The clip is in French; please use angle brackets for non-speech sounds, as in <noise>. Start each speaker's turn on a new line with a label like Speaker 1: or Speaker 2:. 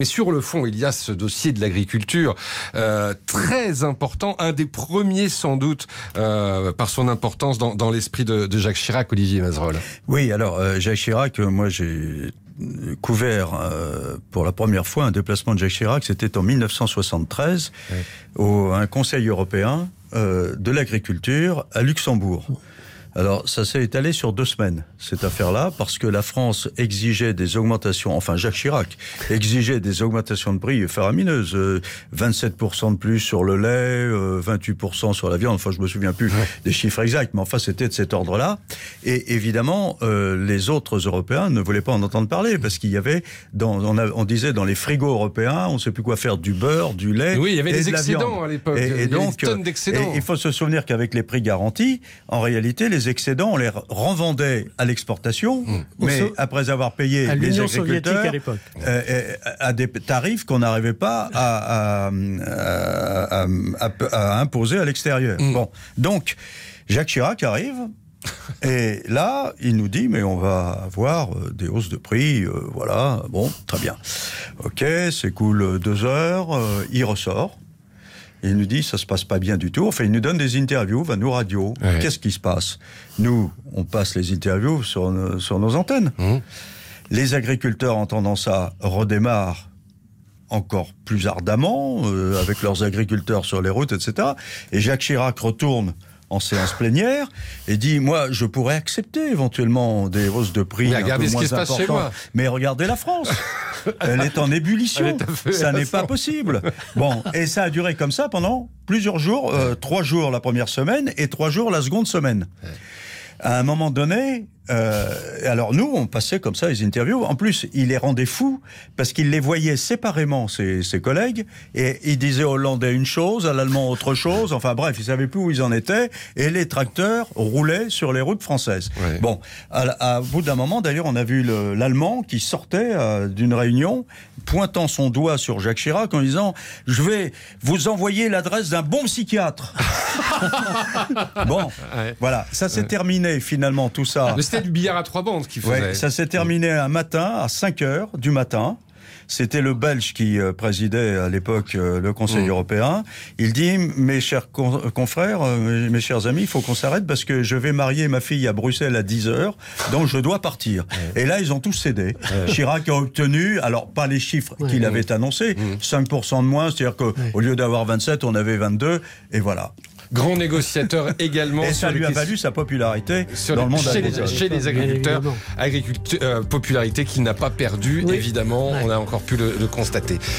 Speaker 1: Mais sur le fond, il y a ce dossier de l'agriculture euh, très important, un des premiers sans doute euh, par son importance dans, dans l'esprit de, de, Jacques Chirac, Olivier Mazerol.
Speaker 2: Oui, alors euh, Jacques Chirac, moi j'ai couvert pour la première fois un déplacement de Jacques Chirac, c'était en 1973, oui. au un Conseil européen de l'agriculture à Luxembourg. Alors, ça s'est étalé sur deux semaines, cette affaire-là, parce que la France exigeait des augmentations, enfin Jacques Chirac exigeait des augmentations de prix faramineuses. Euh, 27% de plus sur le lait, euh, 28% sur la viande, enfin je me souviens plus des chiffres exacts, mais enfin c'était de cet ordre-là. Et évidemment, euh, les autres Européens ne voulaient pas en entendre parler, parce qu'il y avait, dans, on, a, on, disait dans les frigos européens, on ne sait plus quoi faire du beurre, du lait.
Speaker 1: Oui, il y avait
Speaker 2: des
Speaker 1: de excédents à l'époque.
Speaker 2: Et, et donc,
Speaker 1: tonnes d'excédents.
Speaker 2: Il faut se souvenir qu'avec les prix garantis, en réalité, les excédents, on les renvendait à l'exportation, mmh. mais so après avoir payé les agriculteurs
Speaker 3: à,
Speaker 2: euh, à, des tarifs qu'on n'arrivait pas à, à, à, imposer à l'extérieur. Mmh. Bon, donc Jacques Chirac arrive. <laughs> Et là, il nous dit, mais on va avoir des hausses de prix, euh, voilà, bon, très bien. Ok, s'écoule deux heures, euh, il ressort, il nous dit ça se passe pas bien du tout. Enfin, il nous donne des interviews, va nous radio. Ouais. Qu'est-ce qui se passe? Nous, on passe les interviews sur, nos, sur nos antennes. Mmh. Les agriculteurs, entendant ça, redémarrent encore plus ardemment euh, avec leurs agriculteurs sur les routes, etc. Et Jacques Chirac retourne en séance plénière et dit moi je pourrais accepter éventuellement des hausses de prix
Speaker 1: mais
Speaker 2: un
Speaker 1: regardez
Speaker 2: peu
Speaker 1: ce
Speaker 2: moins
Speaker 1: qui se passe chez moi.
Speaker 2: mais regardez la France. <laughs> Elle est en ébullition.
Speaker 1: Est
Speaker 2: ça n'est pas possible. Bon et ça a duré comme ça pendant plusieurs jours euh, trois jours la première semaine et trois jours la seconde semaine. À un moment donné euh, alors nous, on passait comme ça les interviews. En plus, il les rendait fous parce qu'il les voyait séparément, ses, ses, collègues, et il disait au Hollandais une chose, à l'Allemand autre chose. Enfin bref, il savait plus où ils en étaient, et les tracteurs roulaient sur les routes françaises.
Speaker 1: Ouais.
Speaker 2: Bon, à, à, bout d'un moment, d'ailleurs, on a vu l'Allemand qui sortait euh, d'une réunion, pointant son doigt sur Jacques Chirac en disant "Je vais vous envoyer l'adresse d'un bon psychiatre." <laughs> bon, ouais. voilà, ça s'est ouais. terminé finalement tout ça
Speaker 1: du billard à trois bandes qui faisait.
Speaker 2: Ouais, ça s'est terminé un matin à 5 heures du matin. C'était le Belge qui euh, présidait à l'époque euh, le Conseil mmh. européen. Il dit mes chers con confrères, euh, mes chers amis, il faut qu'on s'arrête parce que je vais marier ma fille à Bruxelles à 10 heures, donc je dois partir. Et là, ils ont tous cédé. Chirac a obtenu, alors pas les chiffres qu'il avait annoncés, mmh. 5% de moins, c'est-à-dire qu'au lieu d'avoir 27, on avait 22, et voilà
Speaker 1: grand négociateur <laughs> également.
Speaker 2: Et ça lui a valu sa popularité
Speaker 1: sur
Speaker 2: dans
Speaker 1: les,
Speaker 2: le monde
Speaker 1: chez, les, chez les agriculteurs. agriculteurs euh, popularité qu'il n'a pas perdue, oui. évidemment, ouais. on a encore pu le, le constater.